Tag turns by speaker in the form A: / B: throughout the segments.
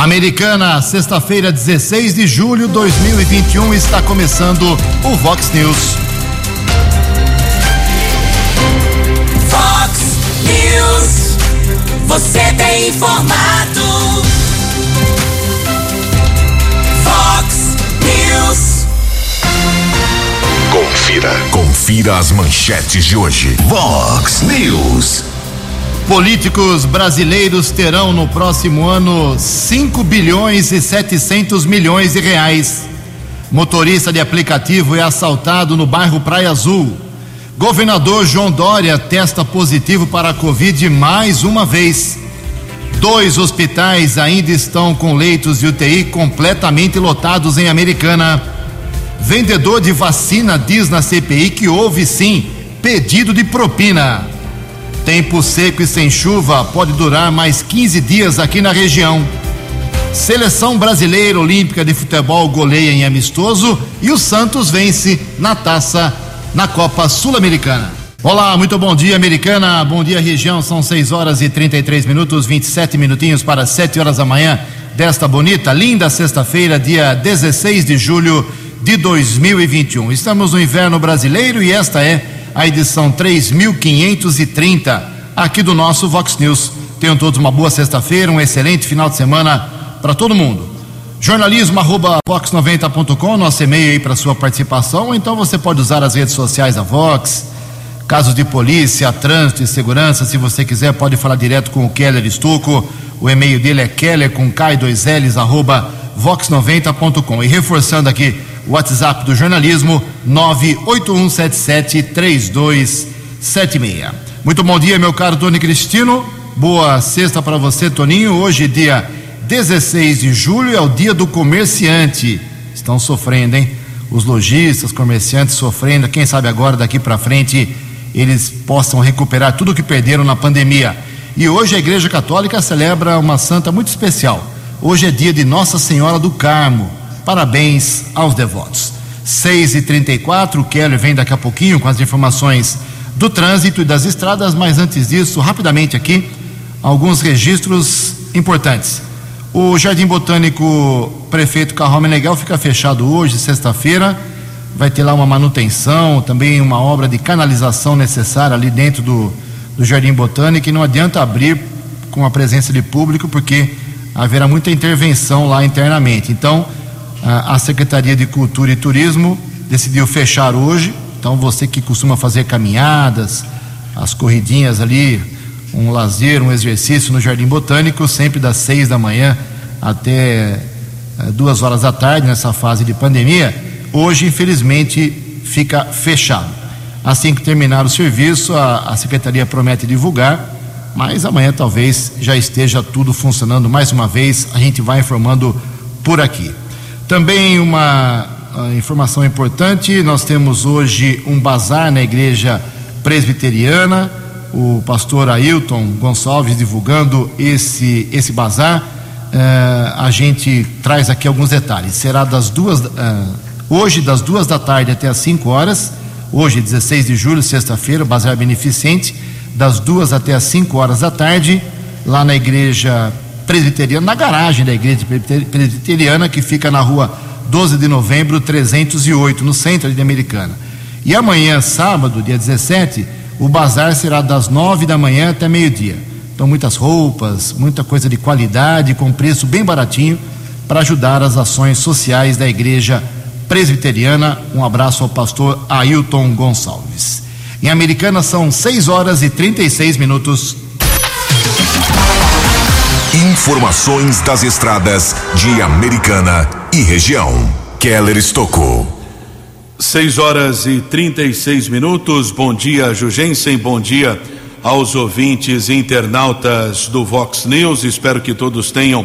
A: Americana, sexta-feira, 16 de julho de 2021, está começando o Vox News.
B: Vox News. Você tem informado. Vox News.
C: Confira. Confira as manchetes de hoje. Vox News.
A: Políticos brasileiros terão no próximo ano 5 bilhões e 700 milhões de reais. Motorista de aplicativo é assaltado no bairro Praia Azul. Governador João Dória testa positivo para a Covid mais uma vez. Dois hospitais ainda estão com leitos de UTI completamente lotados em Americana. Vendedor de vacina diz na CPI que houve sim pedido de propina. Tempo seco e sem chuva pode durar mais 15 dias aqui na região. Seleção brasileira olímpica de futebol goleia em amistoso e o Santos vence na taça na Copa Sul-Americana. Olá, muito bom dia, Americana. Bom dia, região. São 6 horas e 33 minutos, 27 minutinhos para 7 horas da manhã desta bonita, linda sexta-feira, dia 16 de julho de 2021. Estamos no inverno brasileiro e esta é a edição 3530 aqui do nosso Vox News. Tenham todos uma boa sexta-feira, um excelente final de semana para todo mundo. Jornalismo arroba vox90.com, nosso e-mail aí para sua participação. Então você pode usar as redes sociais da Vox, casos de polícia, trânsito e segurança. Se você quiser, pode falar direto com o Keller Estuco. O e-mail dele é keller com K2Ls arroba vox90.com. E reforçando aqui WhatsApp do jornalismo 981773276. Muito bom dia, meu caro Tony Cristino. Boa sexta para você, Toninho. Hoje, dia 16 de julho, é o dia do comerciante. Estão sofrendo, hein? Os lojistas, comerciantes sofrendo. Quem sabe agora, daqui para frente, eles possam recuperar tudo o que perderam na pandemia. E hoje a Igreja Católica celebra uma santa muito especial. Hoje é dia de Nossa Senhora do Carmo. Parabéns aos devotos. 6 e 34 o Keller vem daqui a pouquinho com as informações do trânsito e das estradas, mas antes disso, rapidamente aqui, alguns registros importantes. O Jardim Botânico Prefeito Carro Meneghel fica fechado hoje, sexta-feira. Vai ter lá uma manutenção, também uma obra de canalização necessária ali dentro do, do Jardim Botânico. E não adianta abrir com a presença de público, porque haverá muita intervenção lá internamente. Então, a Secretaria de Cultura e Turismo decidiu fechar hoje. Então, você que costuma fazer caminhadas, as corridinhas ali, um lazer, um exercício no Jardim Botânico, sempre das seis da manhã até duas horas da tarde, nessa fase de pandemia, hoje, infelizmente, fica fechado. Assim que terminar o serviço, a, a Secretaria promete divulgar, mas amanhã talvez já esteja tudo funcionando mais uma vez. A gente vai informando por aqui. Também uma uh, informação importante: nós temos hoje um bazar na igreja presbiteriana. O pastor Ailton Gonçalves divulgando esse, esse bazar. Uh, a gente traz aqui alguns detalhes. Será das duas, uh, hoje, das duas da tarde até as 5 horas. Hoje, 16 de julho, sexta-feira, bazar beneficente, das duas até as 5 horas da tarde, lá na igreja presbiteriana, na garagem da igreja presbiteriana, que fica na rua 12 de novembro, 308, no centro de Americana. E amanhã, sábado, dia 17, o bazar será das 9 da manhã até meio-dia. Então, muitas roupas, muita coisa de qualidade, com preço bem baratinho, para ajudar as ações sociais da igreja presbiteriana. Um abraço ao pastor Ailton Gonçalves. Em Americana são 6 horas e 36 minutos.
C: Informações das estradas de Americana e região. Keller Estocou.
D: 6 horas e 36 minutos. Bom dia, Jugensen. Bom dia aos ouvintes e internautas do Vox News. Espero que todos tenham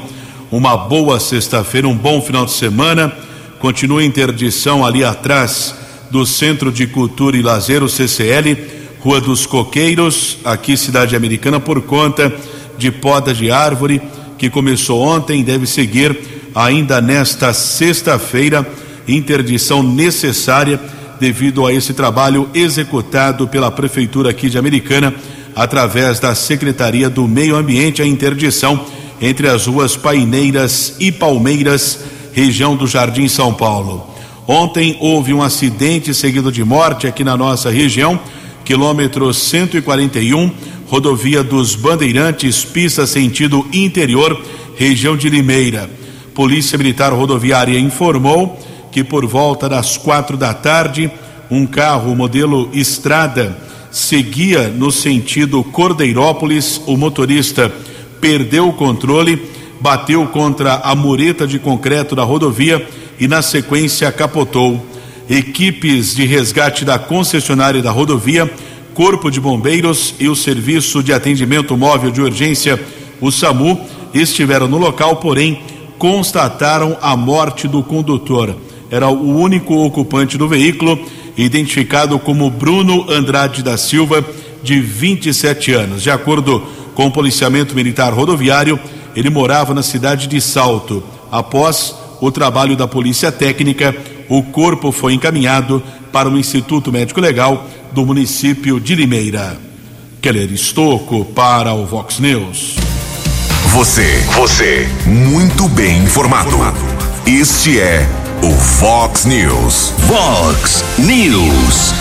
D: uma boa sexta-feira, um bom final de semana. Continua a interdição ali atrás do Centro de Cultura e Lazer, o CCL, Rua dos Coqueiros, aqui cidade americana, por conta de poda de árvore que começou ontem deve seguir ainda nesta sexta-feira, interdição necessária devido a esse trabalho executado pela prefeitura aqui de Americana através da Secretaria do Meio Ambiente. A interdição entre as ruas Paineiras e Palmeiras, região do Jardim São Paulo. Ontem houve um acidente seguido de morte aqui na nossa região, quilômetro 141, rodovia dos Bandeirantes, pista sentido interior, região de Limeira. Polícia Militar Rodoviária informou que por volta das quatro da tarde, um carro modelo Estrada seguia no sentido Cordeirópolis. O motorista perdeu o controle, bateu contra a mureta de concreto da rodovia e, na sequência, capotou. Equipes de resgate da concessionária da rodovia, Corpo de Bombeiros e o Serviço de Atendimento Móvel de Urgência, o SAMU, estiveram no local, porém constataram a morte do condutor. Era o único ocupante do veículo, identificado como Bruno Andrade da Silva, de 27 anos. De acordo com o policiamento militar rodoviário, ele morava na cidade de Salto. Após o trabalho da polícia técnica, o corpo foi encaminhado para o Instituto Médico Legal do município de Limeira. Keller Estocco para o Vox News.
C: Você, você, muito bem informado. Este é o Vox News. Vox News.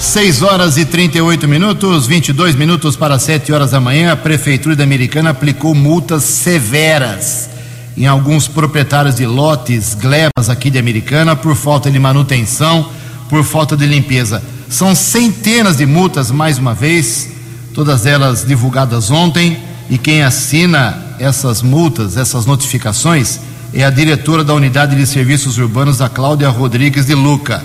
A: 6 horas e 38 minutos, 22 minutos para 7 horas da manhã. A Prefeitura da Americana aplicou multas severas em alguns proprietários de lotes, glebas aqui de Americana, por falta de manutenção, por falta de limpeza. São centenas de multas, mais uma vez, todas elas divulgadas ontem e quem assina essas multas, essas notificações, é a diretora da Unidade de Serviços Urbanos, a Cláudia Rodrigues de Luca.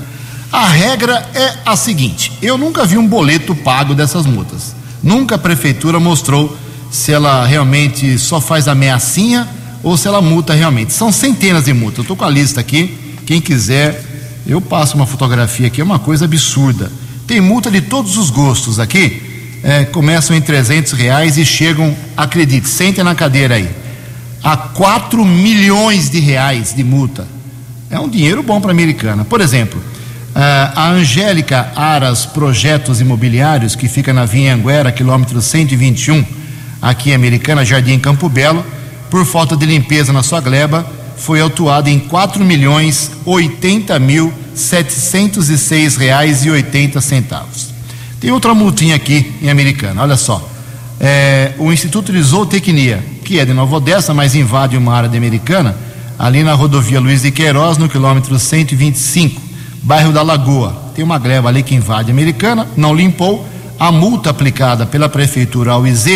A: A regra é a seguinte: eu nunca vi um boleto pago dessas multas. Nunca a prefeitura mostrou se ela realmente só faz ameaçinha ou se ela multa realmente. São centenas de multas. Eu estou com a lista aqui. Quem quiser, eu passo uma fotografia aqui. É uma coisa absurda. Tem multa de todos os gostos aqui é, começam em 300 reais e chegam, acredite, sentem na cadeira aí, a 4 milhões de reais de multa. É um dinheiro bom para a americana. Por exemplo, a Angélica Aras Projetos Imobiliários, que fica na Vinha Anguera, quilômetro 121, aqui em Americana, Jardim Campo Belo, por falta de limpeza na sua gleba, foi autuada em 4 milhões 80 mil 706 reais e 80 centavos. Tem outra multinha aqui em Americana, olha só. É, o Instituto de Zootecnia, que é de Nova Odessa, mas invade uma área de Americana, ali na rodovia Luiz de Queiroz, no quilômetro 125, bairro da Lagoa. Tem uma greve ali que invade Americana, não limpou. A multa aplicada pela prefeitura ao IZ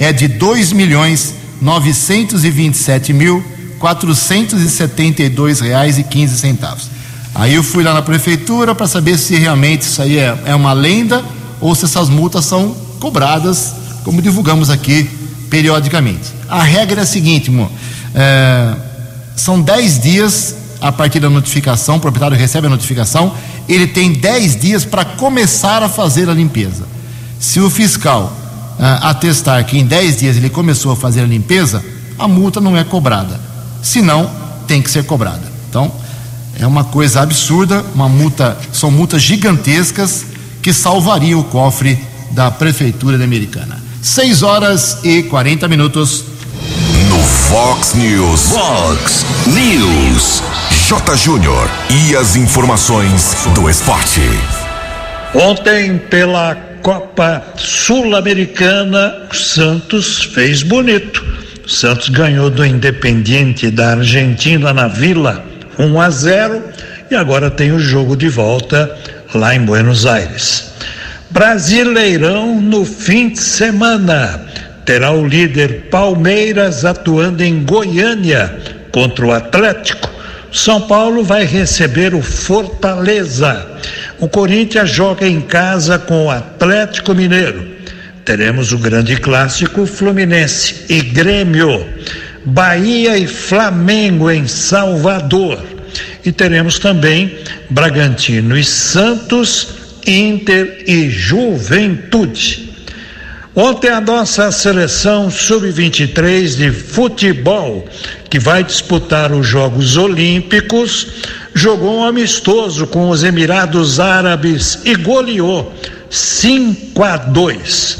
A: é de dois milhões novecentos e vinte e sete mil quatrocentos e setenta e dois reais e quinze centavos. Aí eu fui lá na prefeitura para saber se realmente isso aí é, é uma lenda ou se essas multas são cobradas, como divulgamos aqui periodicamente. A regra é a seguinte, irmão, é, são 10 dias a partir da notificação, o proprietário recebe a notificação, ele tem 10 dias para começar a fazer a limpeza. Se o fiscal ah, atestar que em 10 dias ele começou a fazer a limpeza, a multa não é cobrada. Se não, tem que ser cobrada. Então, é uma coisa absurda, uma multa, são multas gigantescas que salvaria o cofre da Prefeitura de Americana. 6 horas e 40 minutos.
C: No Fox News. Fox News. J. Júnior. E as informações do esporte.
E: Ontem, pela Copa Sul-Americana, Santos fez bonito. Santos ganhou do Independiente da Argentina na Vila 1 a 0 e agora tem o jogo de volta lá em Buenos Aires. Brasileirão no fim de semana. Terá o líder Palmeiras atuando em Goiânia contra o Atlético. São Paulo vai receber o Fortaleza. O Corinthians joga em casa com o Atlético Mineiro. Teremos o grande clássico Fluminense e Grêmio. Bahia e Flamengo em Salvador. E teremos também Bragantino e Santos, Inter e Juventude. Ontem a nossa seleção sub-23 de futebol, que vai disputar os Jogos Olímpicos, jogou um amistoso com os Emirados Árabes e goleou 5 a 2.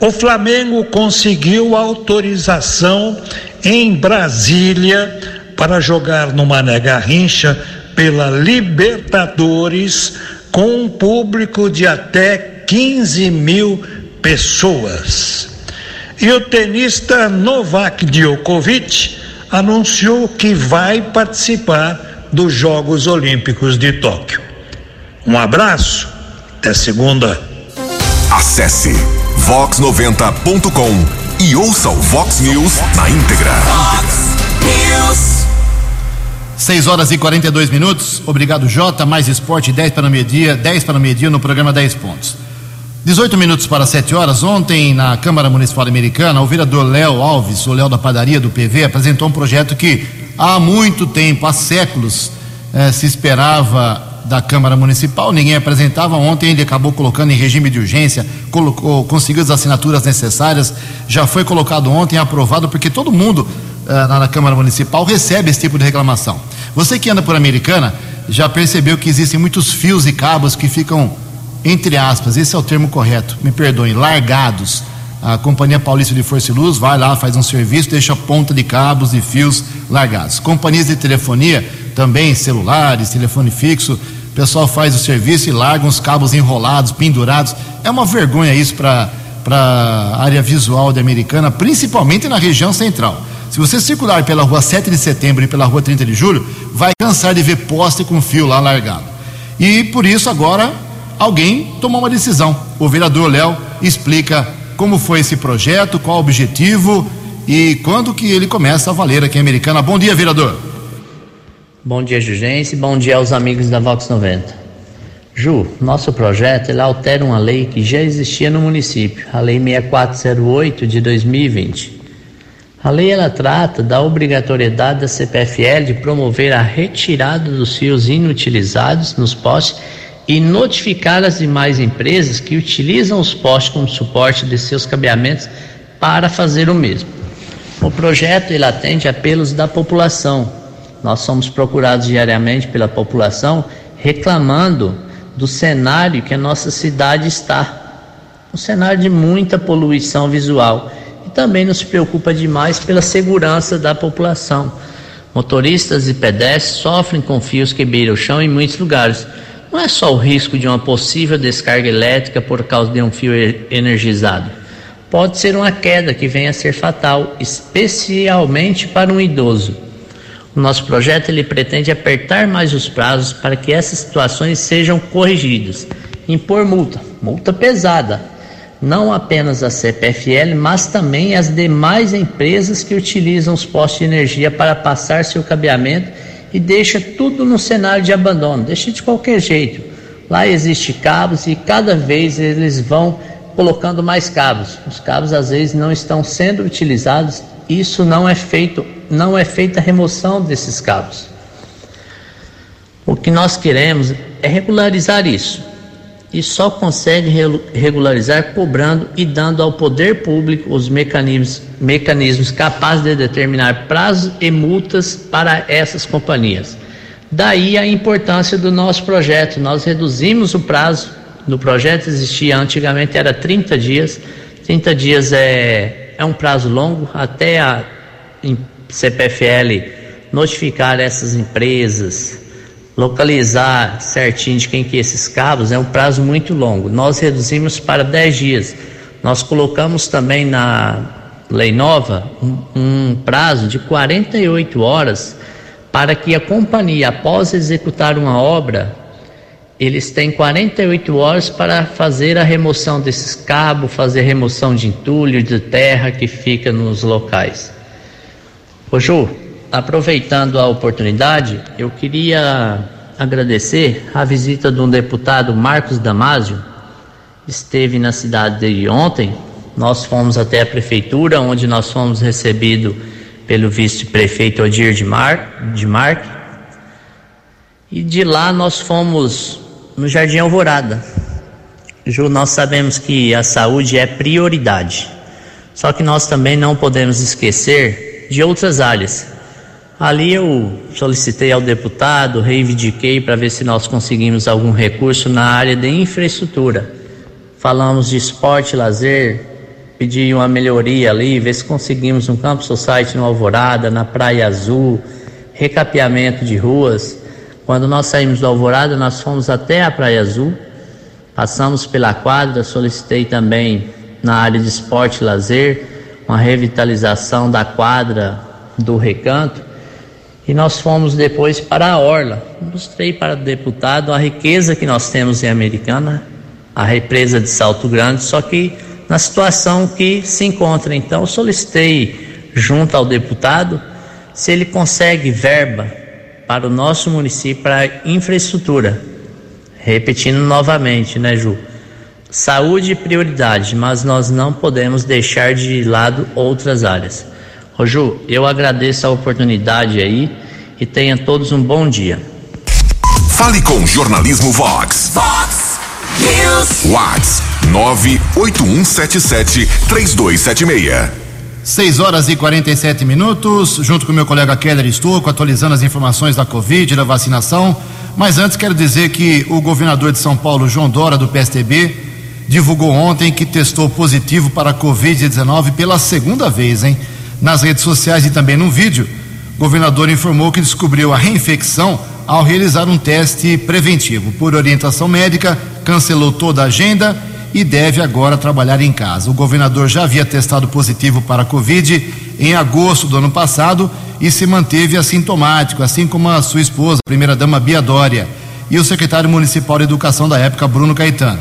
E: O Flamengo conseguiu autorização em Brasília para jogar no Mané Garrincha pela Libertadores com um público de até 15 mil pessoas. E o tenista Novak Djokovic anunciou que vai participar dos Jogos Olímpicos de Tóquio. Um abraço, até segunda.
C: Acesse vox90.com e ouça o Vox News na íntegra.
B: Fox News.
A: 6 horas e 42 minutos. Obrigado, Jota. Mais esporte, 10 para o meio-dia, 10 para o meio-dia no programa 10 pontos. 18 minutos para 7 horas. Ontem, na Câmara Municipal Americana, o vereador Léo Alves, o Léo da Padaria do PV, apresentou um projeto que há muito tempo, há séculos, eh, se esperava da Câmara Municipal, ninguém apresentava. Ontem ele acabou colocando em regime de urgência, colocou, conseguiu as assinaturas necessárias, já foi colocado ontem, aprovado, porque todo mundo eh, na Câmara Municipal recebe esse tipo de reclamação. Você que anda por Americana já percebeu que existem muitos fios e cabos que ficam, entre aspas, esse é o termo correto, me perdoem, largados. A Companhia Paulista de Força e Luz vai lá, faz um serviço, deixa ponta de cabos e fios largados. Companhias de telefonia, também celulares, telefone fixo, o pessoal faz o serviço e larga uns cabos enrolados, pendurados. É uma vergonha isso para a área visual de Americana, principalmente na região central. Se você circular pela rua 7 de setembro e pela rua 30 de julho, vai cansar de ver poste com fio lá largado. E por isso agora alguém tomou uma decisão. O vereador Léo explica como foi esse projeto, qual o objetivo e quando que ele começa a valer aqui em Americana. Bom dia, vereador.
F: Bom dia, Jugense. Bom dia aos amigos da Vox 90. Ju, nosso projeto ele altera uma lei que já existia no município, a Lei 6408 de 2020. A lei ela trata da obrigatoriedade da CPFL de promover a retirada dos fios inutilizados nos postes e notificar as demais empresas que utilizam os postes como suporte de seus cabeamentos para fazer o mesmo. O projeto ele atende apelos da população. Nós somos procurados diariamente pela população reclamando do cenário que a nossa cidade está. Um cenário de muita poluição visual. E também nos preocupa demais pela segurança da população. Motoristas e pedestres sofrem com fios que beiram o chão em muitos lugares. Não é só o risco de uma possível descarga elétrica por causa de um fio energizado. Pode ser uma queda que venha a ser fatal, especialmente para um idoso. O nosso projeto ele pretende apertar mais os prazos para que essas situações sejam corrigidas. Impor multa, multa pesada, não apenas a CPFL, mas também as demais empresas que utilizam os postos de energia para passar seu cabeamento e deixa tudo no cenário de abandono, deixa de qualquer jeito. Lá existe cabos e cada vez eles vão colocando mais cabos. Os cabos às vezes não estão sendo utilizados. Isso não é feito, não é feita a remoção desses cabos. O que nós queremos é regularizar isso. E só consegue re- regularizar cobrando e dando ao poder público os mecanismos, mecanismos capazes de determinar prazos e multas para essas companhias. Daí a importância do nosso projeto. Nós reduzimos o prazo. No projeto existia antigamente era 30 dias. 30 dias é, é um prazo longo até a CPFL notificar essas empresas, localizar certinho de quem que é esses cabos é um prazo muito longo. Nós reduzimos para 10 dias. Nós colocamos também na lei nova um, um prazo de 48 horas para que a companhia, após executar uma obra, eles têm 48 horas para fazer a remoção desses cabos, fazer remoção de entulho, de terra que fica nos locais. Ô Ju, aproveitando a oportunidade, eu queria agradecer a visita de um deputado Marcos Damasio, esteve na cidade de ontem. Nós fomos até a prefeitura, onde nós fomos recebidos pelo vice-prefeito Odir de, Mar, de Marque. E de lá nós fomos no Jardim Alvorada. Ju, nós sabemos que a saúde é prioridade. Só que nós também não podemos esquecer de outras áreas. Ali eu solicitei ao deputado, reivindiquei para ver se nós conseguimos algum recurso na área de infraestrutura. Falamos de esporte, lazer, pedir uma melhoria ali, ver se conseguimos um campo society no Alvorada, na Praia Azul, recapeamento de ruas. Quando nós saímos do Alvorada, nós fomos até a Praia Azul, passamos pela quadra, solicitei também na área de esporte e lazer uma revitalização da quadra do recanto e nós fomos depois para a Orla. Mostrei para o deputado a riqueza que nós temos em Americana, a represa de Salto Grande, só que na situação que se encontra. Então, solicitei junto ao deputado se ele consegue verba para o nosso município para infraestrutura. Repetindo novamente, né, Ju? Saúde prioridade, mas nós não podemos deixar de lado outras áreas. Ô Ju, eu agradeço a oportunidade aí e tenha todos um bom dia.
C: Fale com Jornalismo Vox.
B: Vox News.
C: Vox 981773276.
A: 6 horas e 47 minutos, junto com meu colega Keller Estouco, atualizando as informações da Covid e da vacinação. Mas antes quero dizer que o governador de São Paulo, João Dora, do PSDB, divulgou ontem que testou positivo para a Covid-19 pela segunda vez, hein? Nas redes sociais e também num vídeo, o governador informou que descobriu a reinfecção ao realizar um teste preventivo. Por orientação médica, cancelou toda a agenda e deve agora trabalhar em casa. O governador já havia testado positivo para a Covid em agosto do ano passado e se manteve assintomático, assim como a sua esposa, a primeira-dama Bia Dória, e o secretário municipal de educação da época, Bruno Caetano.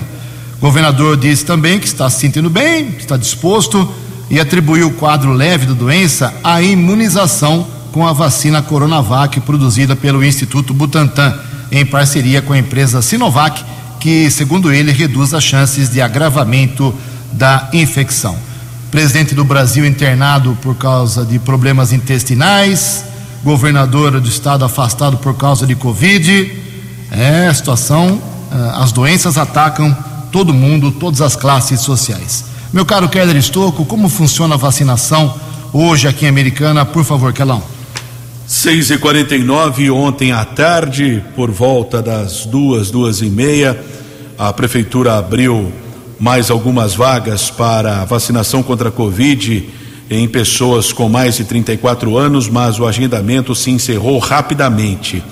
A: O governador disse também que está se sentindo bem, está disposto e atribuiu o quadro leve da doença à imunização com a vacina Coronavac produzida pelo Instituto Butantan, em parceria com a empresa Sinovac que, segundo ele, reduz as chances de agravamento da infecção. Presidente do Brasil internado por causa de problemas intestinais, governadora do estado afastado por causa de Covid. É a situação, ah, as doenças atacam todo mundo, todas as classes sociais. Meu caro Keller Estocco, como funciona a vacinação hoje aqui em Americana? Por favor, Kelão.
D: 6 e 49 ontem à tarde, por volta das duas, duas e meia, a prefeitura abriu mais algumas vagas para vacinação contra a Covid em pessoas com mais de 34 anos, mas o agendamento se encerrou rapidamente.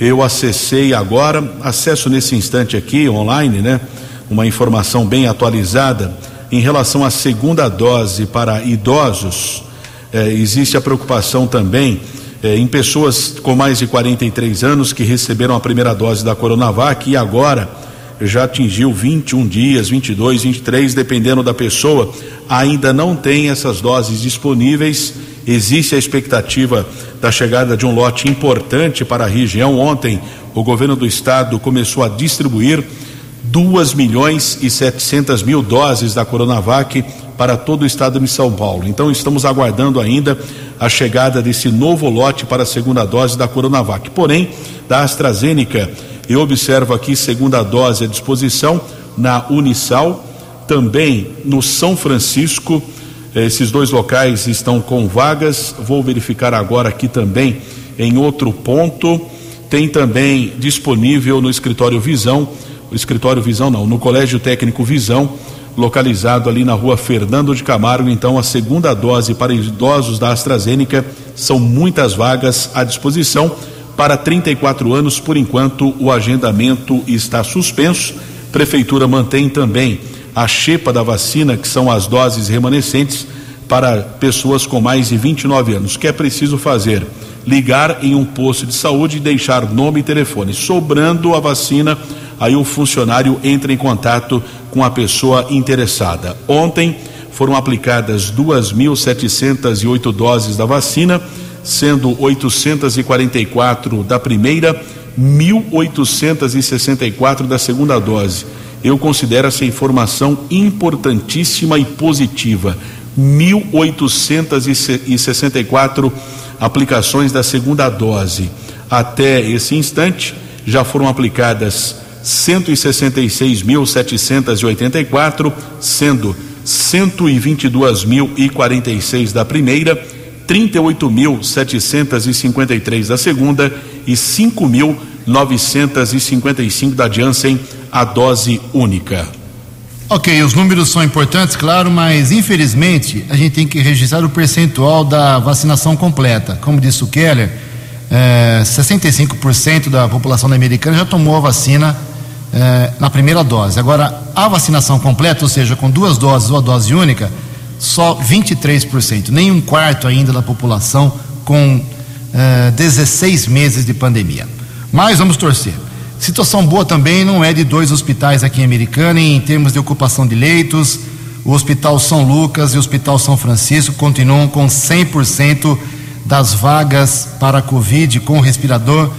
D: Eu acessei agora, acesso nesse instante aqui online, né? Uma informação bem atualizada em relação à segunda dose para idosos. Eh, existe a preocupação também eh, em pessoas com mais de 43 anos que receberam a primeira dose da Coronavac e agora já atingiu 21 dias, 22, 23, dependendo da pessoa, ainda não tem essas doses disponíveis. Existe a expectativa da chegada de um lote importante para a região. Ontem, o governo do estado começou a distribuir 2 milhões e 700 mil doses da Coronavac para todo o estado de São Paulo. Então, estamos aguardando ainda a chegada desse novo lote para a segunda dose da Coronavac. Porém, da AstraZeneca, eu observo aqui segunda dose à disposição na Unisal, também no São Francisco. Esses dois locais estão com vagas. Vou verificar agora aqui também em outro ponto. Tem também disponível no escritório Visão, escritório Visão não, no Colégio Técnico Visão, localizado ali na rua Fernando de Camargo. Então, a segunda dose para idosos da AstraZeneca são muitas vagas à disposição. Para 34 anos, por enquanto, o agendamento está suspenso. Prefeitura mantém também a chepa da vacina, que são as doses remanescentes, para pessoas com mais de 29 anos. O que é preciso fazer? Ligar em um posto de saúde e deixar nome e telefone. Sobrando a vacina, aí o funcionário entra em contato com a pessoa interessada. Ontem foram aplicadas 2.708 doses da vacina, sendo 844 da primeira, 1.864 da segunda dose. Eu considero essa informação importantíssima e positiva. 1.864 aplicações da segunda dose. Até esse instante, já foram aplicadas 166.784, sendo 122.046 da primeira, 38.753 da segunda e 5.955 da Janssen, a dose única.
A: Ok, os números são importantes, claro, mas infelizmente a gente tem que registrar o percentual da vacinação completa. Como disse o Keller, é, 65% da população americana já tomou a vacina é, na primeira dose. Agora, a vacinação completa, ou seja, com duas doses ou a dose única, só 23%, nem um quarto ainda da população com é, 16 meses de pandemia. Mas vamos torcer. Situação boa também não é de dois hospitais aqui em Americana em termos de ocupação de leitos. O Hospital São Lucas e o Hospital São Francisco continuam com 100% das vagas para Covid com respirador,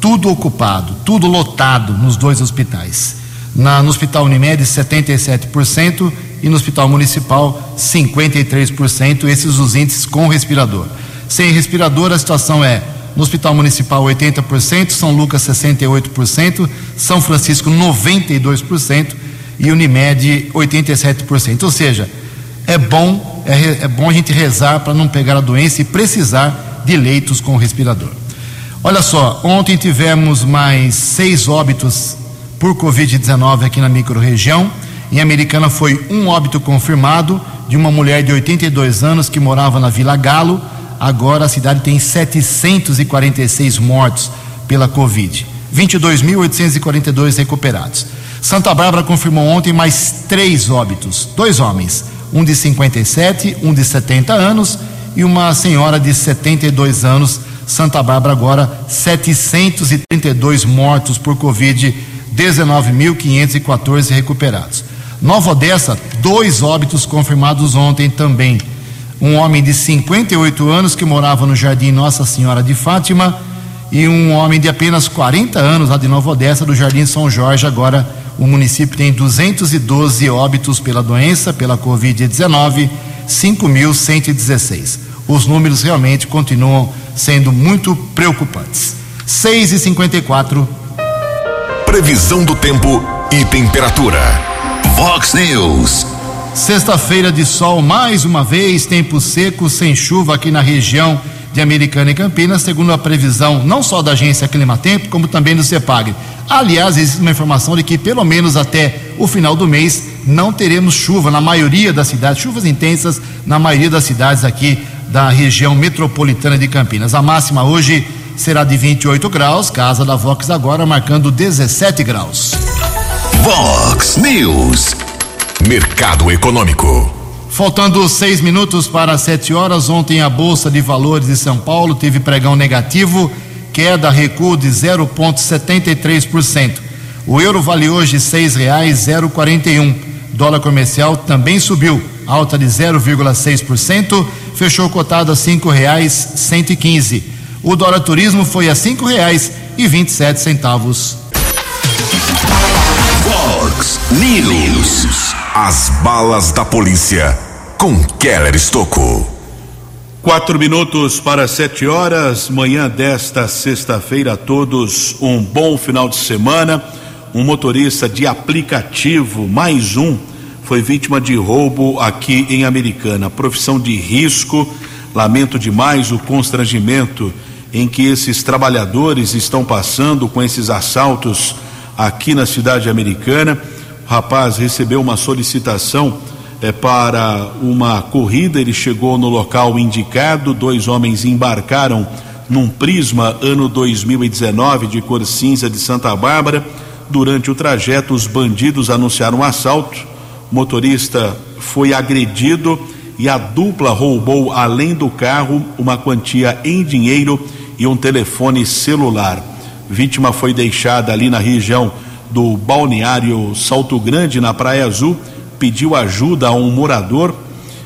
A: tudo ocupado, tudo lotado nos dois hospitais. Na, no Hospital Unimed, 77% e no Hospital Municipal, 53%. Esses os índices com respirador. Sem respirador, a situação é no Hospital Municipal 80%, São Lucas 68%, São Francisco 92% e Unimed 87%. Ou seja, é bom é, é bom a gente rezar para não pegar a doença e precisar de leitos com respirador. Olha só, ontem tivemos mais seis óbitos por Covid-19 aqui na microrregião. Em Americana foi um óbito confirmado de uma mulher de 82 anos que morava na Vila Galo Agora a cidade tem 746 mortos pela Covid, 22.842 recuperados. Santa Bárbara confirmou ontem mais três óbitos: dois homens, um de 57, um de 70 anos e uma senhora de 72 anos. Santa Bárbara agora 732 mortos por Covid, 19.514 recuperados. Nova Odessa, dois óbitos confirmados ontem também um homem de 58 anos que morava no Jardim Nossa Senhora de Fátima e um homem de apenas 40 anos lá de Nova Odessa, do Jardim São Jorge. Agora o município tem 212 óbitos pela doença, pela Covid-19, 5.116. Os números realmente continuam sendo muito preocupantes. 6 e 54
C: Previsão do tempo e temperatura. Vox News.
A: Sexta-feira de sol, mais uma vez, tempo seco, sem chuva aqui na região de Americana e Campinas, segundo a previsão não só da agência Climatempo, como também do CEPAG. Aliás, existe uma informação de que pelo menos até o final do mês não teremos chuva na maioria das cidades, chuvas intensas na maioria das cidades aqui da região metropolitana de Campinas. A máxima hoje será de 28 graus, casa da Vox agora marcando 17 graus.
C: Vox News. Mercado Econômico.
A: Faltando seis minutos para sete horas, ontem a Bolsa de Valores de São Paulo teve pregão negativo, queda, recuo de 0,73%. O euro vale hoje seis reais zero quarenta e um. Dólar comercial também subiu, alta de 0,6%, fechou cotado a cinco reais cento e quinze. O dólar turismo foi a cinco reais e vinte e sete centavos.
C: Fox News. As balas da polícia com Keller Estocou.
D: Quatro minutos para sete horas, manhã desta sexta-feira a todos um bom final de semana. Um motorista de aplicativo, mais um, foi vítima de roubo aqui em Americana. Profissão de risco. Lamento demais o constrangimento em que esses trabalhadores estão passando com esses assaltos aqui na cidade americana. Rapaz recebeu uma solicitação é, para uma corrida, ele chegou no local indicado, dois homens embarcaram num Prisma ano 2019 de cor cinza de Santa Bárbara. Durante o trajeto, os bandidos anunciaram um assalto. O motorista foi agredido e a dupla roubou, além do carro, uma quantia em dinheiro e um telefone celular. Vítima foi deixada ali na região do balneário Salto Grande, na Praia Azul, pediu ajuda a um morador.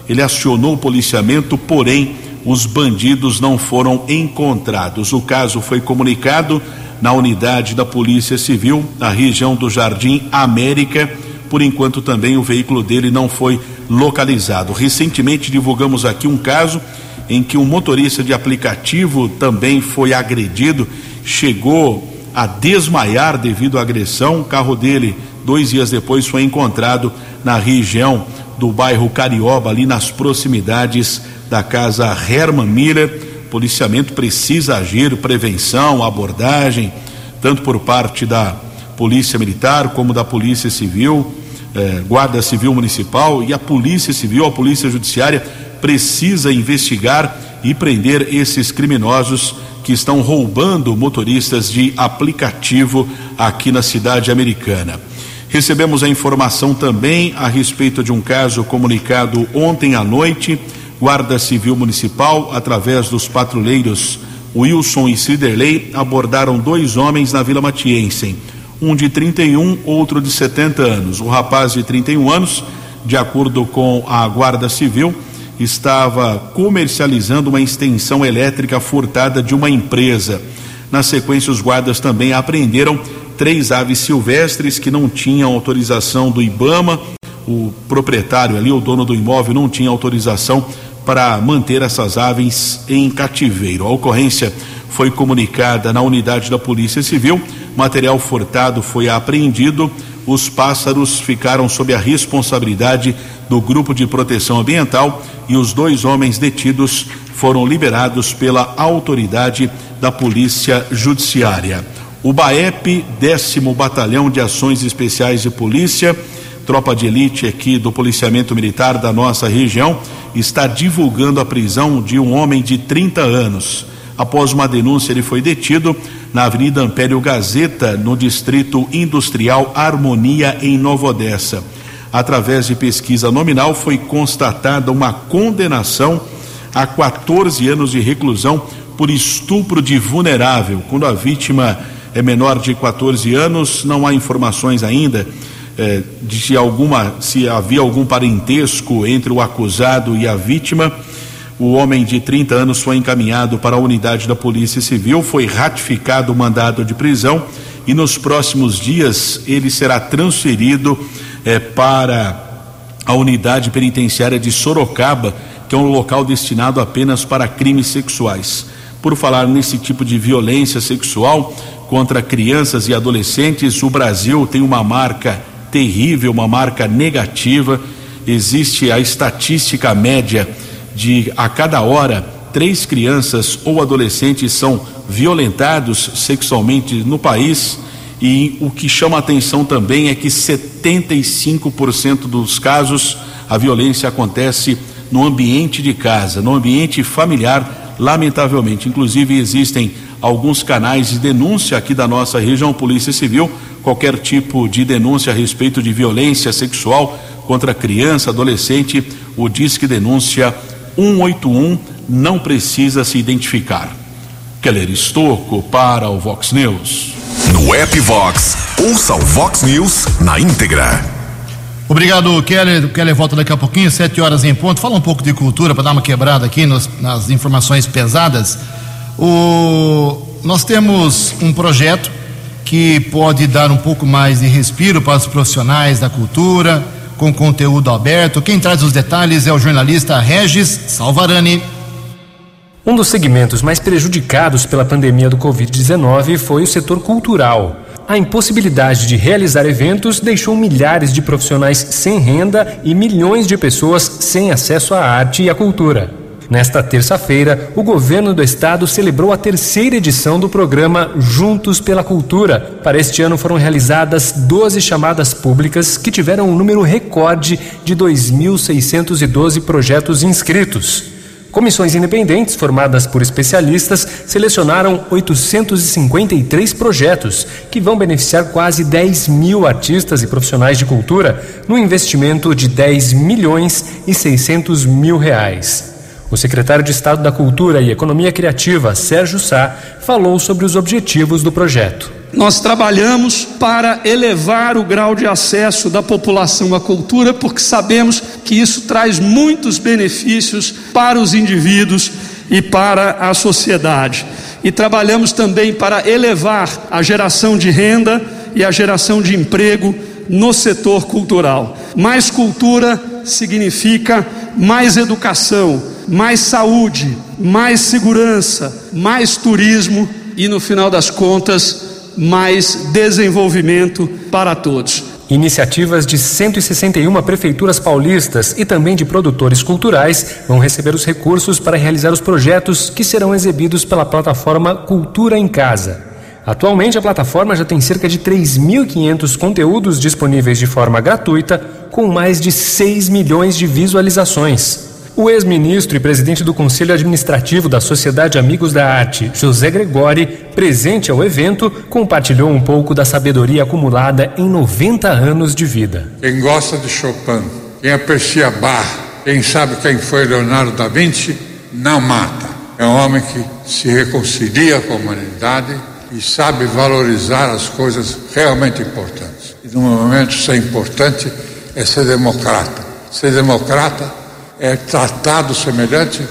D: Ele acionou o policiamento, porém os bandidos não foram encontrados. O caso foi comunicado na unidade da Polícia Civil, na região do Jardim América. Por enquanto, também o veículo dele não foi localizado. Recentemente divulgamos aqui um caso em que um motorista de aplicativo também foi agredido, chegou a desmaiar devido à agressão. O carro dele, dois dias depois, foi encontrado na região do bairro Carioba, ali nas proximidades da casa Herman Miller. O policiamento precisa agir, prevenção, abordagem, tanto por parte da Polícia Militar como da Polícia Civil. eh, Guarda Civil Municipal e a Polícia Civil, a Polícia Judiciária precisa investigar e prender esses criminosos que estão roubando motoristas de aplicativo aqui na cidade americana. Recebemos a informação também a respeito de um caso comunicado ontem à noite. Guarda Civil Municipal, através dos patrulheiros Wilson e Ciderley, abordaram dois homens na Vila Matiense. Um de 31, outro de 70 anos. O rapaz de 31 anos, de acordo com a Guarda Civil, estava comercializando uma extensão elétrica furtada de uma empresa. Na sequência, os guardas também apreenderam três aves silvestres que não tinham autorização do IBAMA. O proprietário ali, o dono do imóvel, não tinha autorização para manter essas aves em cativeiro. A ocorrência foi comunicada na unidade da Polícia Civil. Material furtado foi apreendido. Os pássaros ficaram sob a responsabilidade do Grupo de Proteção Ambiental e os dois homens detidos foram liberados pela autoridade da Polícia Judiciária. O BAEP, décimo Batalhão de Ações Especiais de Polícia, tropa de elite aqui do policiamento militar da nossa região, está divulgando a prisão de um homem de 30 anos. Após uma denúncia, ele foi detido na Avenida Ampério Gazeta, no Distrito Industrial Harmonia, em Nova Odessa. Através de pesquisa nominal, foi constatada uma condenação a 14 anos de reclusão por estupro de vulnerável. Quando a vítima é menor de 14 anos, não há informações ainda eh, de alguma, se havia algum parentesco entre o acusado e a vítima. O homem de 30 anos foi encaminhado para a unidade da Polícia Civil, foi ratificado o mandado de prisão e nos próximos dias ele será transferido eh, para a unidade penitenciária de Sorocaba, que é um local destinado apenas para crimes sexuais. Por falar nesse tipo de violência sexual contra crianças e adolescentes, o Brasil tem uma marca terrível, uma marca negativa. Existe a estatística média de a cada hora três crianças ou adolescentes são violentados sexualmente no país e o que chama atenção também é que 75% dos casos a violência acontece no ambiente de casa, no ambiente familiar, lamentavelmente. Inclusive existem alguns canais de denúncia aqui da nossa região, Polícia Civil, qualquer tipo de denúncia a respeito de violência sexual contra criança, adolescente, o Disque Denúncia 181 não precisa se identificar. Keller Estocco para o Vox News.
C: No app Vox, ouça o Vox News na íntegra.
A: Obrigado, Keller. O Keller volta daqui a pouquinho, sete horas em ponto. Fala um pouco de cultura para dar uma quebrada aqui nos, nas informações pesadas. O, nós temos um projeto que pode dar um pouco mais de respiro para os profissionais da cultura, com conteúdo aberto. Quem traz os detalhes é o jornalista Regis Salvarani.
G: Um dos segmentos mais prejudicados pela pandemia do Covid-19 foi o setor cultural. A impossibilidade de realizar eventos deixou milhares de profissionais sem renda e milhões de pessoas sem acesso à arte e à cultura. Nesta terça-feira, o governo do estado celebrou a terceira edição do programa Juntos pela Cultura. Para este ano foram realizadas 12 chamadas públicas que tiveram um número recorde de 2.612 projetos inscritos. Comissões independentes, formadas por especialistas, selecionaram 853 projetos, que vão beneficiar quase 10 mil artistas e profissionais de cultura, no investimento de 10 milhões e 600 mil reais. O secretário de Estado da Cultura e Economia Criativa, Sérgio Sá, falou sobre os objetivos do projeto.
H: Nós trabalhamos para elevar o grau de acesso da população à cultura, porque sabemos que isso traz muitos benefícios para os indivíduos e para a sociedade. E trabalhamos também para elevar a geração de renda e a geração de emprego no setor cultural. Mais cultura significa mais educação, mais saúde, mais segurança, mais turismo e, no final das contas, mais desenvolvimento para todos.
G: Iniciativas de 161 prefeituras paulistas e também de produtores culturais vão receber os recursos para realizar os projetos que serão exibidos pela plataforma Cultura em Casa. Atualmente, a plataforma já tem cerca de 3.500 conteúdos disponíveis de forma gratuita, com mais de 6 milhões de visualizações. O ex-ministro e presidente do Conselho Administrativo da Sociedade Amigos da Arte, José Gregori, presente ao evento, compartilhou um pouco da sabedoria acumulada em 90 anos de vida.
I: Quem gosta de Chopin, quem aprecia Bach, quem sabe quem foi Leonardo da Vinci, não mata. É um homem que se reconcilia com a humanidade e sabe valorizar as coisas realmente importantes. E no momento ser importante é ser democrata. Ser democrata é tratado semelhante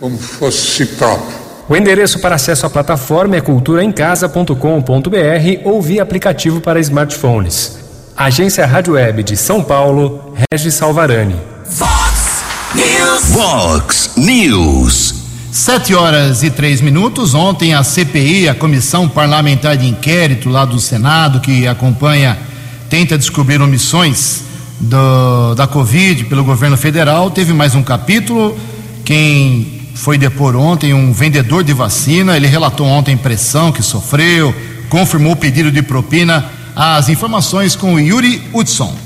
I: como fosse si próprio.
G: O endereço para acesso à plataforma é culturaemcasa.com.br ou via aplicativo para smartphones. Agência Rádio Web de São Paulo, Regis Salvarani.
B: Fox News.
C: Vox News.
A: Sete horas e três minutos. Ontem a CPI, a Comissão Parlamentar de Inquérito lá do Senado, que acompanha, tenta descobrir omissões do, da Covid pelo governo federal, teve mais um capítulo. Quem foi depor ontem, um vendedor de vacina, ele relatou ontem pressão que sofreu, confirmou o pedido de propina. As informações com Yuri Hudson.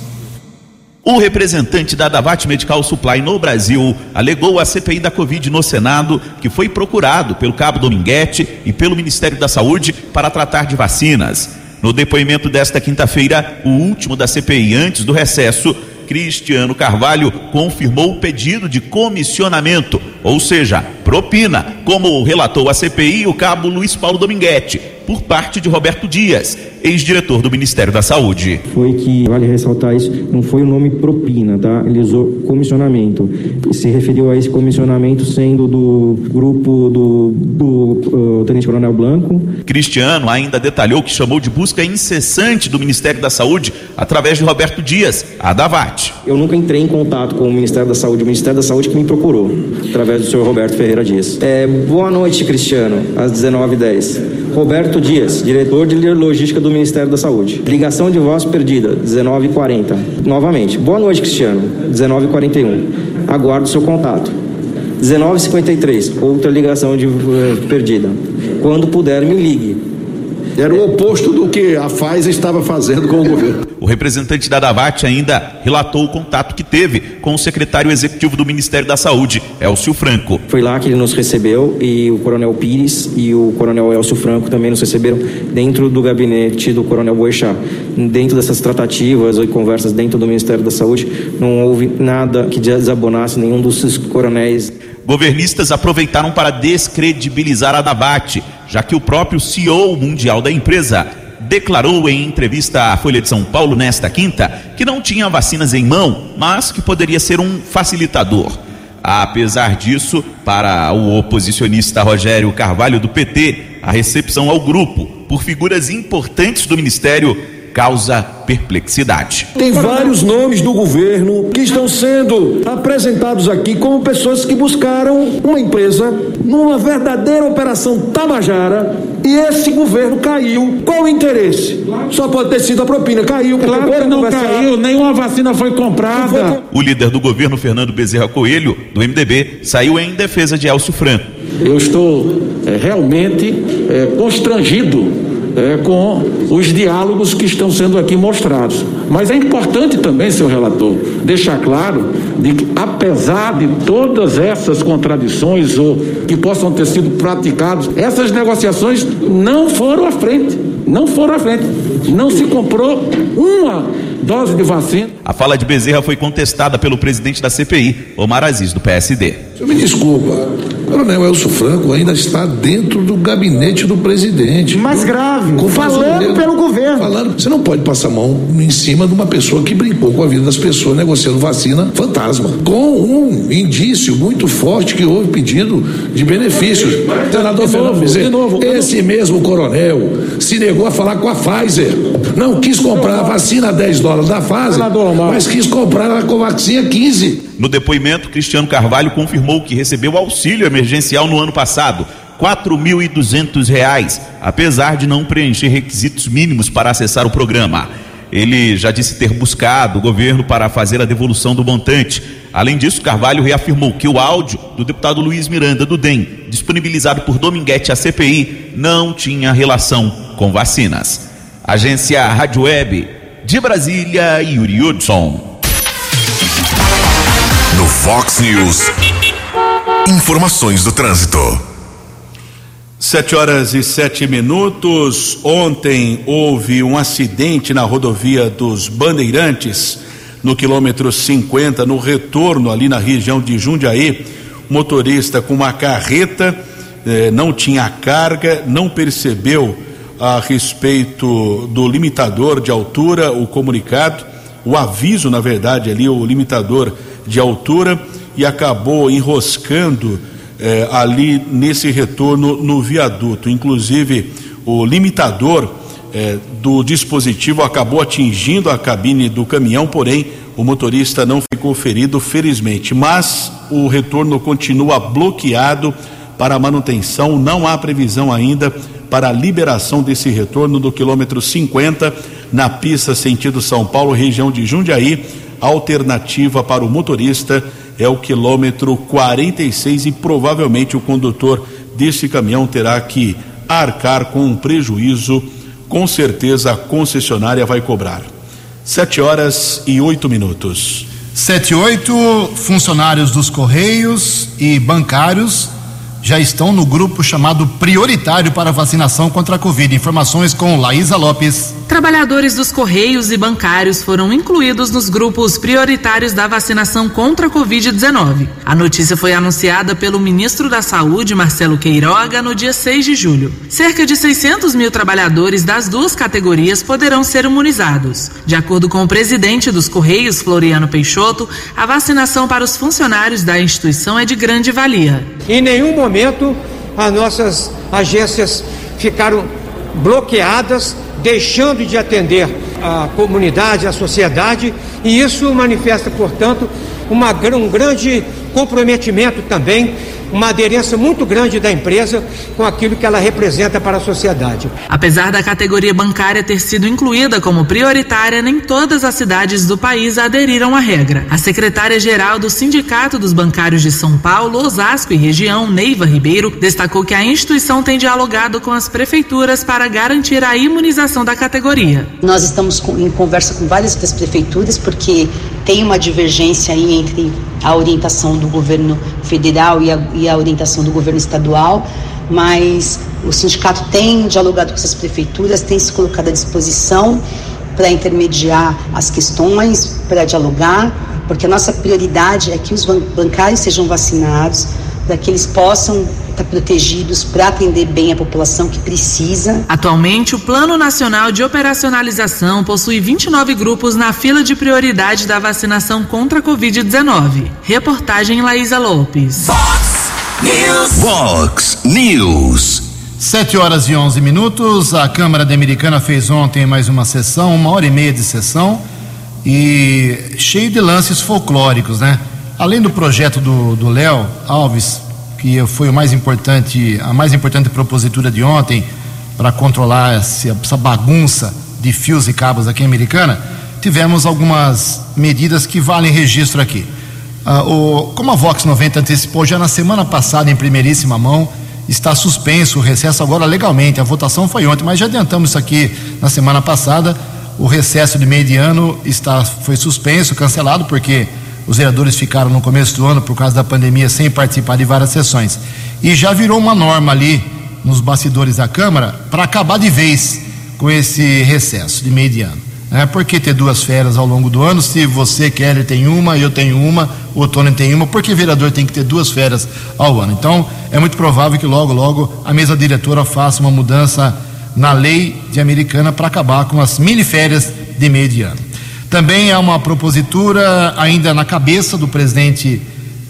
J: O representante da Davat Medical Supply no Brasil alegou à CPI da Covid no Senado que foi procurado pelo Cabo Dominguete e pelo Ministério da Saúde para tratar de vacinas. No depoimento desta quinta-feira, o último da CPI antes do recesso, Cristiano Carvalho confirmou o pedido de comissionamento, ou seja, propina, como relatou a CPI o cabo Luiz Paulo Dominguete, por parte de Roberto Dias, ex-diretor do Ministério da Saúde.
K: Foi que, vale ressaltar isso, não foi o nome propina, tá? Ele usou comissionamento. Se referiu a esse comissionamento sendo do grupo do, do uh, Tenente Coronel Blanco.
J: Cristiano ainda detalhou que chamou de busca incessante do Ministério da Saúde através de Roberto Dias, a Davat.
K: Eu nunca entrei em contato com o Ministério da Saúde, o Ministério da Saúde que me procurou, através do senhor Roberto Ferreira Dias. É, boa noite, Cristiano, às 19h10. Roberto Dias, diretor de logística do Ministério da Saúde. Ligação de voz perdida, 19h40. Novamente. Boa noite, Cristiano, 19h41. Aguardo seu contato. 19h53, outra ligação de uh, perdida. Quando puder, me ligue.
L: Era o oposto do que a Pfizer estava fazendo com o governo.
J: O representante da Davat ainda relatou o contato que teve com o secretário executivo do Ministério da Saúde, Elcio Franco.
K: Foi lá que ele nos recebeu e o Coronel Pires e o Coronel Elcio Franco também nos receberam dentro do gabinete do Coronel Boechat. Dentro dessas tratativas e conversas dentro do Ministério da Saúde, não houve nada que desabonasse nenhum dos coronéis.
J: Governistas aproveitaram para descredibilizar a Davat, já que o próprio CEO mundial da empresa declarou em entrevista à Folha de São Paulo nesta quinta que não tinha vacinas em mão, mas que poderia ser um facilitador. Apesar disso, para o oposicionista Rogério Carvalho do PT, a recepção ao grupo por figuras importantes do ministério causa perplexidade.
L: Tem vários nomes do governo que estão sendo apresentados aqui como pessoas que buscaram uma empresa numa verdadeira operação tabajara e esse governo caiu. Qual o interesse? Só pode ter sido a propina. Caiu.
M: Claro que não caiu, nenhuma vacina foi comprada.
J: O líder do governo, Fernando Bezerra Coelho, do MDB, saiu em defesa de Elcio Franco.
M: Eu estou é, realmente é, constrangido é, com os diálogos que estão sendo aqui mostrados. Mas é importante também, seu relator, deixar claro de que, apesar de todas essas contradições ou que possam ter sido praticadas, essas negociações não foram à frente. Não foram à frente. Não se comprou uma dose de vacina.
J: A fala de Bezerra foi contestada pelo presidente da CPI, Omar Aziz, do PSD.
L: Senhor, me desculpa. O coronel Elcio Franco ainda está dentro do gabinete do presidente.
M: Mais grave,
L: Com
M: falando pelo governo.
L: Falando, você não pode passar a mão em cima de uma pessoa que brincou com a vida das pessoas negociando vacina fantasma. Com um indício muito forte que houve pedido de benefícios. Senador
M: de
L: Fernando
M: novo,
L: Bezerra,
M: de novo.
L: esse mesmo coronel se negou a falar com a Pfizer. Não quis comprar a vacina a 10 dólares da Pfizer,
M: Senador
L: mas quis comprar a Covaxin a 15.
J: No depoimento, Cristiano Carvalho confirmou que recebeu auxílio emergencial no ano passado, R$ 4.200, apesar de não preencher requisitos mínimos para acessar o programa. Ele já disse ter buscado o governo para fazer a devolução do montante. Além disso, Carvalho reafirmou que o áudio do deputado Luiz Miranda do DEM, disponibilizado por Dominguete à CPI, não tinha relação com vacinas. Agência Rádio Web de Brasília, Yuri Hudson.
C: No Fox News, informações do trânsito.
D: Sete horas e sete minutos. Ontem houve um acidente na rodovia dos Bandeirantes, no quilômetro 50, no retorno ali na região de Jundiaí. Motorista com uma carreta eh, não tinha carga, não percebeu a respeito do limitador de altura, o comunicado, o aviso, na verdade, ali, o limitador de altura, e acabou enroscando eh, ali nesse retorno no viaduto. Inclusive, o limitador eh, do dispositivo acabou atingindo a cabine do caminhão, porém, o motorista não ficou ferido, felizmente. Mas o retorno continua bloqueado para manutenção, não há previsão ainda para a liberação desse retorno do quilômetro 50 na pista sentido São Paulo, região de Jundiaí. Alternativa para o motorista é o quilômetro 46 e provavelmente o condutor desse caminhão terá que arcar com um prejuízo. Com certeza a concessionária vai cobrar. Sete horas e oito minutos.
A: Sete e oito, funcionários dos Correios e bancários já estão no grupo chamado prioritário para vacinação contra a Covid. Informações com Laísa Lopes.
N: Trabalhadores dos Correios e bancários foram incluídos nos grupos prioritários da vacinação contra a Covid-19. A notícia foi anunciada pelo ministro da Saúde, Marcelo Queiroga, no dia 6 de julho. Cerca de 600 mil trabalhadores das duas categorias poderão ser imunizados. De acordo com o presidente dos Correios, Floriano Peixoto, a vacinação para os funcionários da instituição é de grande valia.
O: Em nenhum momento as nossas agências ficaram bloqueadas, deixando de atender a comunidade, a sociedade, e isso manifesta, portanto, uma, um grande comprometimento também uma aderência muito grande da empresa com aquilo que ela representa para a sociedade.
N: Apesar da categoria bancária ter sido incluída como prioritária, nem todas as cidades do país aderiram à regra. A secretária-geral do Sindicato dos Bancários de São Paulo, Osasco e região, Neiva Ribeiro, destacou que a instituição tem dialogado com as prefeituras para garantir a imunização da categoria.
P: Nós estamos em conversa com várias das prefeituras porque tem uma divergência aí entre a orientação do governo federal e a, e a orientação do governo estadual, mas o sindicato tem dialogado com essas prefeituras, tem se colocado à disposição para intermediar as questões, para dialogar, porque a nossa prioridade é que os bancários sejam vacinados, para que eles possam estar protegidos para atender bem a população que precisa.
N: Atualmente, o Plano Nacional de Operacionalização possui 29 grupos na fila de prioridade da vacinação contra a Covid-19. Reportagem Laísa Lopes.
C: Fox News. Fox News.
A: 7 horas e 11 minutos. A Câmara da Americana fez ontem mais uma sessão, uma hora e meia de sessão, e cheio de lances folclóricos, né? Além do projeto do Léo Alves, que foi o mais importante, a mais importante propositura de ontem para controlar essa, bagunça de fios e cabos aqui em Americana, tivemos algumas medidas que valem registro aqui. Ah, o, como a Vox 90 antecipou já na semana passada, em primeiríssima mão, está suspenso o recesso agora legalmente. A votação foi ontem, mas já adiantamos isso aqui na semana passada. O recesso de meio de ano está, foi suspenso, cancelado, porque os vereadores ficaram no começo do ano, por causa da pandemia, sem participar de várias sessões. E já virou uma norma ali nos bastidores da Câmara para acabar de vez com esse recesso de meio de ano. É, por que ter duas férias ao longo do ano? Se você, Keller, tem uma, eu tenho uma, o Tony tem uma, por que vereador tem que ter duas férias ao ano? Então, é muito provável que logo, logo a mesa diretora faça uma mudança na lei de americana para acabar com as mini férias de meio de ano. Também há uma propositura ainda na cabeça do presidente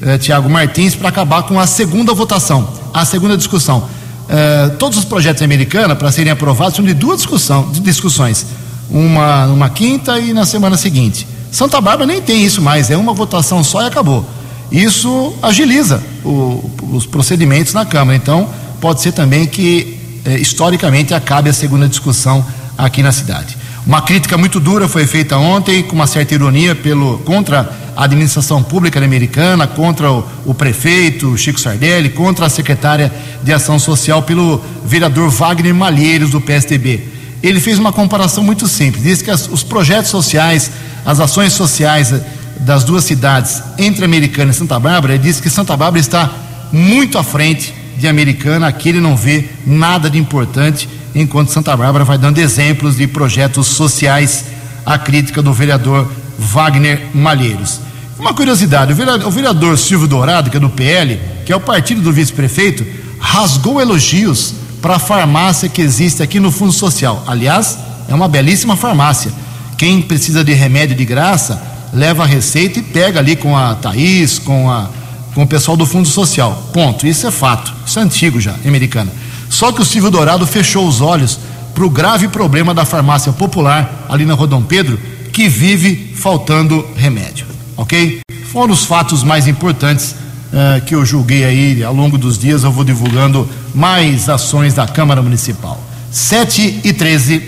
A: eh, Tiago Martins para acabar com a segunda votação, a segunda discussão. Eh, todos os projetos americanos, para serem aprovados, são de duas discussão, de discussões, uma numa quinta e na semana seguinte. Santa Bárbara nem tem isso mais, é uma votação só e acabou. Isso agiliza o, os procedimentos na Câmara. Então, pode ser também que, eh, historicamente, acabe a segunda discussão aqui na cidade. Uma crítica muito dura foi feita ontem, com uma certa ironia, pelo, contra a administração pública americana, contra o, o prefeito Chico Sardelli, contra a secretária de Ação Social, pelo vereador Wagner Malheiros, do PSDB. Ele fez uma comparação muito simples, disse que as, os projetos sociais, as ações sociais eh, das duas cidades, entre Americana e Santa Bárbara, ele disse que Santa Bárbara está muito à frente de Americana, aqui ele não vê nada de importante enquanto Santa Bárbara vai dando exemplos de projetos sociais à crítica do vereador Wagner Malheiros. Uma curiosidade, o vereador, o vereador Silvio Dourado, que é do PL, que é o partido do vice-prefeito, rasgou elogios para a farmácia que existe aqui no Fundo Social. Aliás, é uma belíssima farmácia. Quem precisa de remédio de graça, leva a receita e pega ali com a Thaís, com, a, com o pessoal do Fundo Social. Ponto. Isso é fato. Isso é antigo já, americana. Só que o Silvio Dourado fechou os olhos para o grave problema da farmácia popular ali na Rodão Pedro, que vive faltando remédio. Ok? Foram os fatos mais importantes uh, que eu julguei aí ao longo dos dias. Eu vou divulgando mais ações da Câmara Municipal. 7 e 13.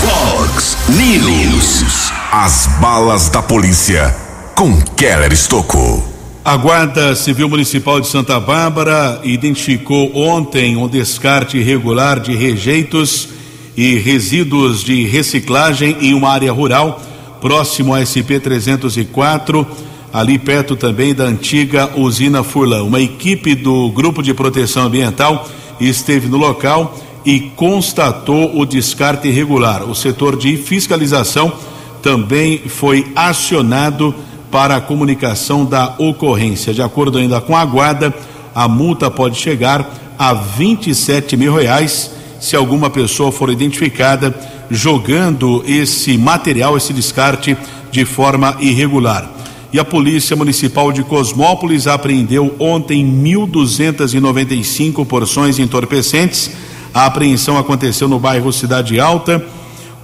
C: Fox News. As balas da polícia com Keller Estocou.
D: A Guarda Civil Municipal de Santa Bárbara identificou ontem um descarte irregular de rejeitos e resíduos de reciclagem em uma área rural próximo à SP 304, ali perto também da antiga usina Furlan. Uma equipe do Grupo de Proteção Ambiental esteve no local e constatou o descarte irregular. O setor de fiscalização também foi acionado para a comunicação da ocorrência. De acordo ainda com a guarda, a multa pode chegar a 27 mil reais se alguma pessoa for identificada jogando esse material, esse descarte, de forma irregular. E a Polícia Municipal de Cosmópolis apreendeu ontem 1.295 porções entorpecentes. A apreensão aconteceu no bairro Cidade Alta.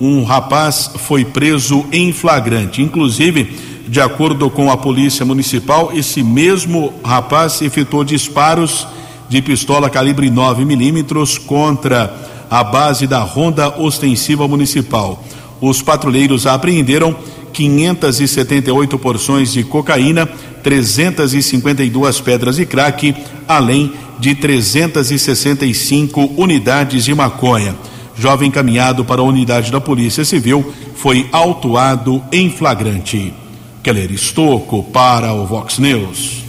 D: Um rapaz foi preso em flagrante. Inclusive, de acordo com a Polícia Municipal, esse mesmo rapaz efetuou disparos de pistola calibre 9 milímetros contra a base da Ronda Ostensiva Municipal. Os patrulheiros apreenderam 578 porções de cocaína, 352 pedras de crack, além de 365 unidades de maconha. Jovem encaminhado para a unidade da Polícia Civil foi autuado em flagrante. Keller Estocco para o Vox News.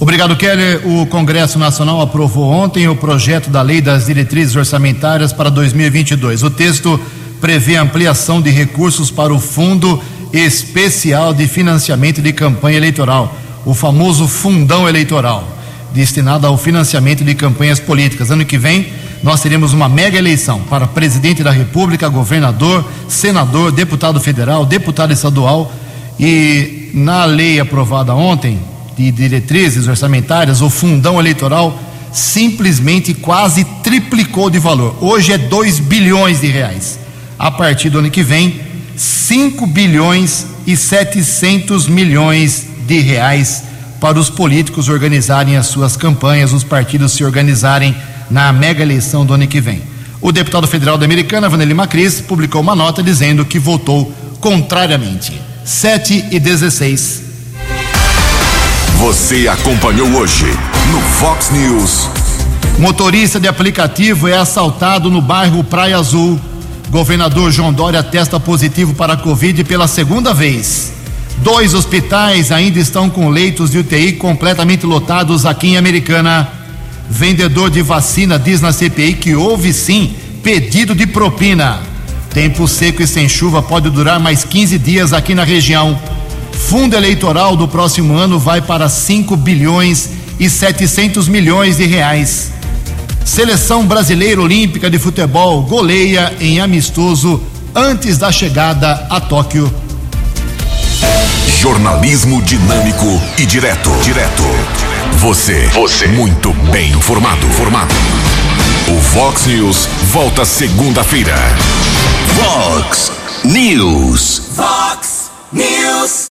A: Obrigado, Keller. O Congresso Nacional aprovou ontem o projeto da Lei das Diretrizes Orçamentárias para 2022. O texto prevê ampliação de recursos para o Fundo Especial de Financiamento de Campanha Eleitoral, o famoso Fundão Eleitoral, destinado ao financiamento de campanhas políticas. Ano que vem, nós teremos uma mega eleição para presidente da República, governador, senador, deputado federal, deputado estadual e na lei aprovada ontem, de diretrizes orçamentárias, o fundão eleitoral simplesmente quase triplicou de valor. Hoje é 2 bilhões de reais. A partir do ano que vem, 5 bilhões e 700 milhões de reais para os políticos organizarem as suas campanhas, os partidos se organizarem na mega eleição do ano que vem. O deputado federal da Americana, Vanelli Macris, publicou uma nota dizendo que votou contrariamente. 7 e 16.
C: Você acompanhou hoje no Fox News.
A: Motorista de aplicativo é assaltado no bairro Praia Azul. Governador João Dória testa positivo para a Covid pela segunda vez. Dois hospitais ainda estão com leitos de UTI completamente lotados aqui em Americana. Vendedor de vacina diz na CPI que houve sim pedido de propina. Tempo seco e sem chuva pode durar mais 15 dias aqui na região. Fundo eleitoral do próximo ano vai para 5 bilhões e 700 milhões de reais. Seleção brasileira olímpica de futebol goleia em amistoso antes da chegada a Tóquio.
C: Jornalismo dinâmico e direto. Direto. Você. Você. Muito bem informado. Formado. O Fox News volta segunda-feira.
B: Fox News. Fox News.